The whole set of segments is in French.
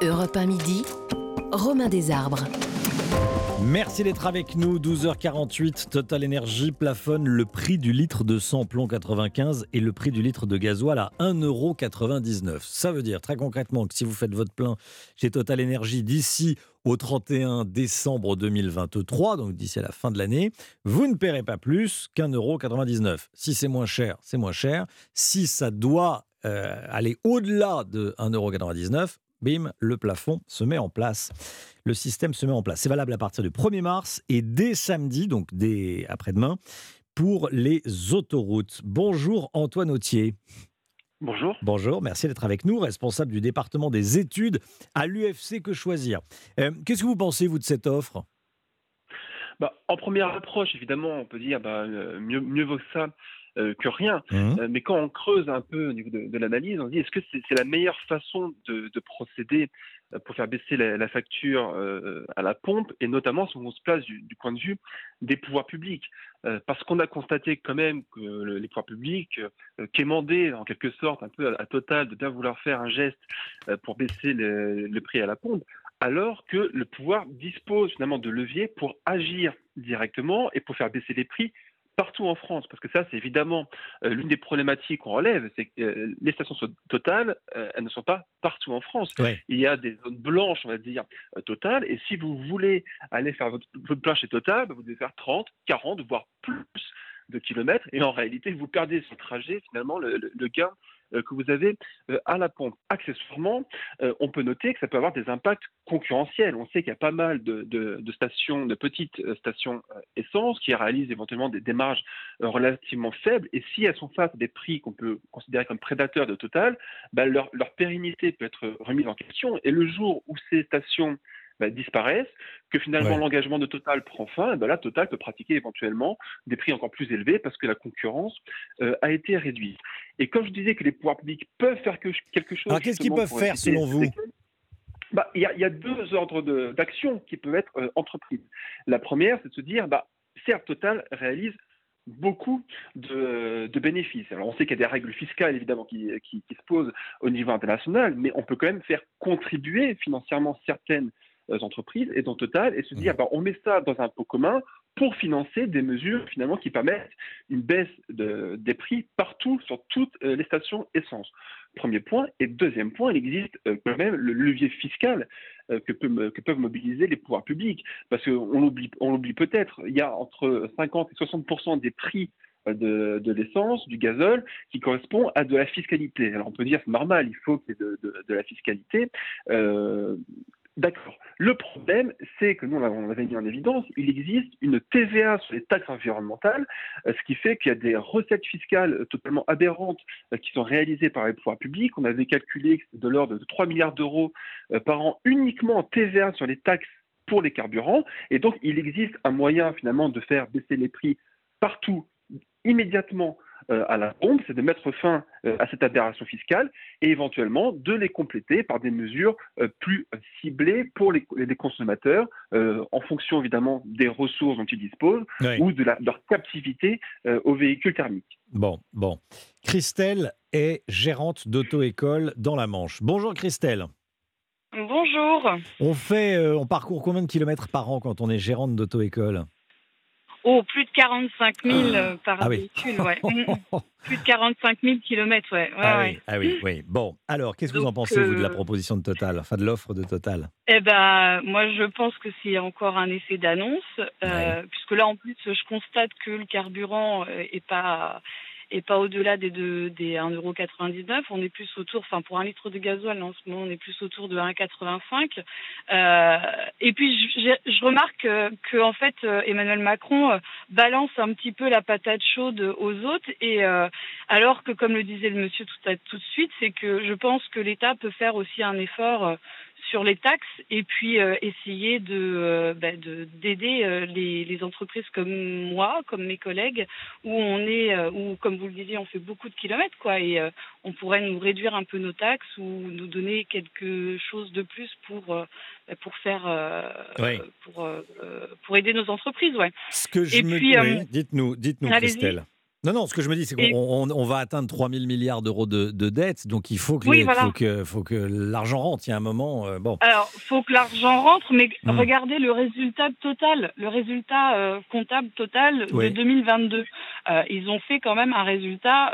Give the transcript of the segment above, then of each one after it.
Europe 1 midi, Romain Desarbres. Merci d'être avec nous. 12h48, Total Energy plafonne le prix du litre de samplon 95 et le prix du litre de gasoil à 1,99€. Ça veut dire très concrètement que si vous faites votre plein chez Total Energy d'ici au 31 décembre 2023, donc d'ici à la fin de l'année, vous ne paierez pas plus qu'un euro Si c'est moins cher, c'est moins cher. Si ça doit euh, aller au-delà de 1,99€, bim, le plafond se met en place. Le système se met en place. C'est valable à partir du 1er mars et dès samedi, donc dès après-demain, pour les autoroutes. Bonjour Antoine Autier. Bonjour. Bonjour, merci d'être avec nous, responsable du département des études à l'UFC Que Choisir. Euh, qu'est-ce que vous pensez, vous, de cette offre? Bah, En première approche, évidemment, on peut dire bah, euh, mieux, mieux vaut que ça que rien. Mmh. Euh, mais quand on creuse un peu au niveau de, l'analyse, on se dit est-ce que c'est la meilleure façon de, procéder euh, pour faire baisser la, facture à la pompe, et notamment si on se place du, point de vue des pouvoirs publics. parce qu'on a constaté quand même que les pouvoirs publics quémandaient en quelque sorte un peu à, Total de bien vouloir faire un geste pour baisser le, prix à la pompe, alors que le pouvoir dispose finalement de leviers pour agir directement et pour faire baisser les prix partout en France, parce que ça, c'est évidemment euh, l'une des problématiques qu'on relève, c'est que euh, les stations totales, euh, elles ne sont pas partout en France. Il y a des zones blanches, on va dire, totales, et si vous voulez aller faire votre, votre plein chez Total, bah, vous devez faire 30, 40, voire plus de kilomètres, et en réalité, vous perdez le trajet, finalement, le, le, le gain que vous avez euh, à la pompe. Accessoirement, euh, on peut noter que ça peut avoir des impacts concurrentiels. On sait qu'il y a pas mal de, stations, de petites stations essence qui réalisent éventuellement des démarches relativement faibles. Et si elles sont face à des prix qu'on peut considérer comme prédateurs de Total, bah, leur, leur pérennité peut être remise en question. Et le jour où ces stations bah, disparaissent, que finalement l'engagement de Total prend fin, et ben là Total peut pratiquer éventuellement des prix encore plus élevés parce que la concurrence euh, a été réduite. Et comme je disais que les pouvoirs publics peuvent faire quelque chose. Alors qu'est-ce qu'ils peuvent faire selon vous bah, il y, y, a deux ordres d'action qui peuvent être euh, entreprises. La première, c'est de se dire, bah, certes, Total réalise beaucoup de, bénéfices. Alors on sait qu'il y a des règles fiscales évidemment qui, qui, se posent au niveau international, mais on peut quand même faire contribuer financièrement certaines entreprises et dans Total et se dire, mmh. bah, on met ça dans un pot commun pour financer des mesures finalement qui permettent une baisse de, des prix partout sur toutes euh, les stations essence. Premier point. Et deuxième point, il existe euh, quand même le levier fiscal que, peut, que, peuvent mobiliser les pouvoirs publics. Parce qu'on l'oublie, on l'oublie peut-être, il y a entre 50 et 60% des prix de, de l'essence, du gazole, qui correspond à de la fiscalité. Alors on peut dire c'est normal, il faut qu'il y ait de, de, de la fiscalité. Euh, D'accord. Le problème, c'est que nous, on l'avait mis en évidence, il existe une TVA sur les taxes environnementales, euh, ce qui fait qu'il y a des recettes fiscales euh, totalement aberrantes euh, qui sont réalisées par les pouvoirs publics. On avait calculé de l'ordre de 3 milliards d'euros par an uniquement en TVA sur les taxes pour les carburants. Et donc, il existe un moyen finalement de faire baisser les prix partout, immédiatement, à la pompe, c'est de mettre fin euh, à cette aberration fiscale et éventuellement de les compléter par des mesures euh, plus ciblées pour les, consommateurs, en fonction évidemment des ressources dont ils disposent ou de, leur captivité aux véhicules thermiques. Bon, bon. Christelle est gérante d'auto-école dans la Manche. Bonjour Christelle. Bonjour. On fait, on parcourt combien de kilomètres par an quand on est gérante d'auto-école? Oh, plus de 45 000 ah. euh, par ah véhicule, ouais. plus de 45 000 kilomètres, ouais. ah, Oui, ah oui, oui. Bon, alors, qu'est-ce que vous en pensez, vous, de la euh, proposition de Total, enfin de l'offre de Total? Eh ben, moi, je pense que c'est encore un effet d'annonce, euh, puisque là, en plus, je constate que le carburant est pas et pas au-delà des, deux, des 1,99€. On est plus autour, enfin pour un litre de gasoil en ce moment, on est plus autour de 1,85€. Euh, et puis je, je remarque que, en fait euh, Emmanuel Macron euh, balance un petit peu la patate chaude aux autres et euh, alors que comme le disait le monsieur tout, à, tout de suite, c'est que je pense que l'État peut faire aussi un effort sur les taxes et puis euh, essayer de euh, bah, d'aider euh, les, les, entreprises comme moi, comme mes collègues, où on est, où comme vous le disiez, on fait beaucoup de kilomètres, quoi, et on pourrait nous réduire un peu nos taxes ou nous donner quelque chose de plus pour bah, pour faire pour pour aider nos entreprises, ouais. Ce que je et me... puis, dites-nous, dites-nous, Christelle. Non, non, ce que je me dis, c'est qu'on va atteindre 3 000 milliards d'euros de, dettes, donc il faut que, faut que, l'argent rentre. Il y a un moment, euh, bon. Alors, il faut que l'argent rentre, mais hmm. regardez le résultat total, le résultat euh, comptable total de 2022. Euh, ils ont fait quand même un résultat.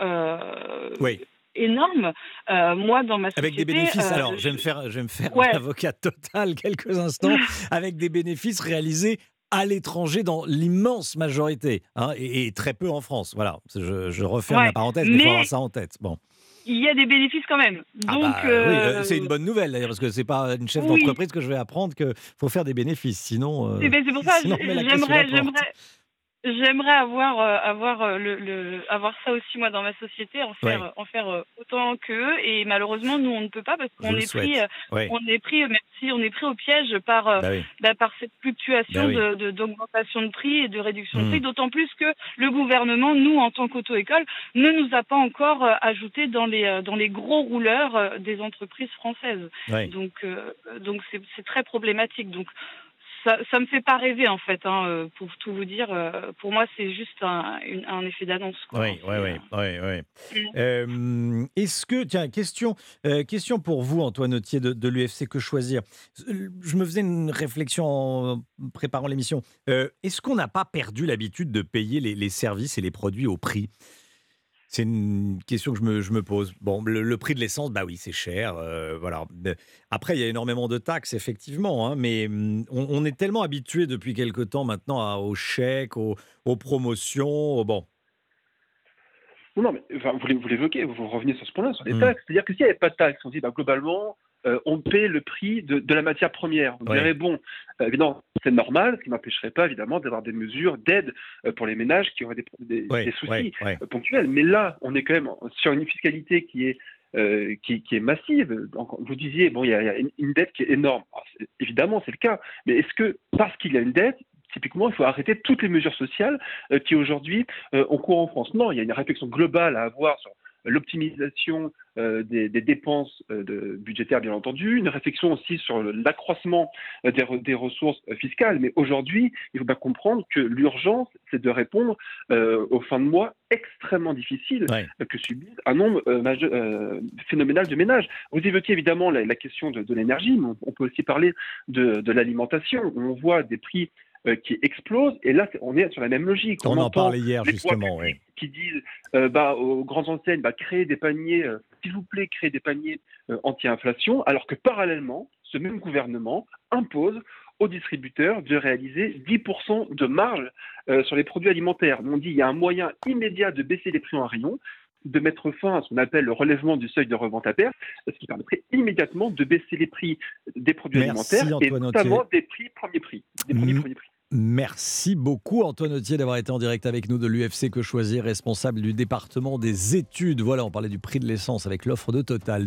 énorme. moi, dans ma société... Avec des bénéfices, alors, je vais me faire, je vais me faire avocat total quelques instants, avec des bénéfices réalisés à l'étranger dans l'immense majorité, hein, et, très peu en France. Voilà, je, je referme la parenthèse, mais il faut avoir ça en tête. Bon. Il y a des bénéfices quand même. Ah bah oui, euh, c'est une bonne nouvelle d'ailleurs, parce que c'est pas une chef d'entreprise que je vais apprendre qu'il faut faire des bénéfices, sinon. Euh, eh ben, c'est pour ça, j'aimerais, j'aimerais, avoir euh, avoir euh, le, le, avoir ça aussi moi dans ma société, en faire en faire euh, autant qu'eux. Et malheureusement nous on ne peut pas parce qu'on est pris on est pris merci on est pris au piège par bah bah, par cette fluctuation bah de d'augmentation de, prix et de réduction de prix, mmh. d'autant plus que le gouvernement nous en tant qu'auto-école ne nous a pas encore ajouté dans les dans les gros rouleurs des entreprises françaises. Donc donc c'est très problématique. Donc ça, ça me fait pas rêver en fait, hein, euh, pour tout vous dire. Euh, pour moi, c'est juste un, effet d'annonce. Oui, oui, oui, oui, oui. Est-ce que, tiens, question, euh, question pour vous, Antoine Autier de, l'UFC Que Choisir? Je me faisais une réflexion en préparant l'émission. Est-ce qu'on n'a pas perdu l'habitude de payer les services et les produits au prix? C'est une question que je me, je me pose. Bon, le, prix de l'essence, bah oui, c'est cher. Euh, voilà. Après, il y a énormément de taxes, effectivement, hein, mais mm, on, est tellement habitué depuis quelque temps maintenant aux chèques, aux, promotions, bon. Non, mais vous l'évoquez, vous revenez sur ce point-là, sur les mmh. taxes. C'est-à-dire que s'il n'y avait pas de taxes, on dit bah, globalement, euh, on paie le prix de, la matière première. Vous direz, bon, euh, évidemment, c'est normal, ce qui n'empêcherait pas, évidemment, d'avoir des mesures d'aide euh, pour les ménages qui auraient des, soucis ponctuels. Mais là, on est quand même sur une fiscalité qui est qui, est massive. Donc, vous disiez, bon, il y, a, une dette qui est énorme. évidemment, c'est le cas. Mais est-ce que parce qu'il y a une dette, typiquement, il faut arrêter toutes les mesures sociales qui aujourd'hui ont cours en France? Non, il y a une réflexion globale à avoir sur l'optimisation euh, des, dépenses euh, de, budgétaires, bien entendu, une réflexion aussi sur l'accroissement euh, des, ressources fiscales. Mais aujourd'hui, il faut bien comprendre que l'urgence, c'est de répondre aux fins de mois extrêmement difficiles que subissent un nombre phénoménal de ménages. Vous évoquiez évidemment la, question de, l'énergie, mais on, peut aussi parler de, de l'alimentation. On voit des prix euh, qui explose. Et là, on est sur la même logique. On, en parlait hier, justement. Qui disent euh, bah, aux grandes enseignes, bah, créez des paniers, euh, s'il vous plaît, créez des paniers anti-inflation, alors que parallèlement, ce même gouvernement impose aux distributeurs de réaliser 10% de marge sur les produits alimentaires. On dit qu'il y a un moyen immédiat de baisser les prix en rayon, de mettre fin à ce qu'on appelle le relèvement du seuil de revente à perte, ce qui permettrait immédiatement de baisser les prix des produits alimentaires et notamment des prix premiers prix. Des produits premiers prix. Merci beaucoup Antoine Autier d'avoir été en direct avec nous de l'UFC Que Choisir, responsable du département des études. Voilà, on parlait du prix de l'essence avec l'offre de Total.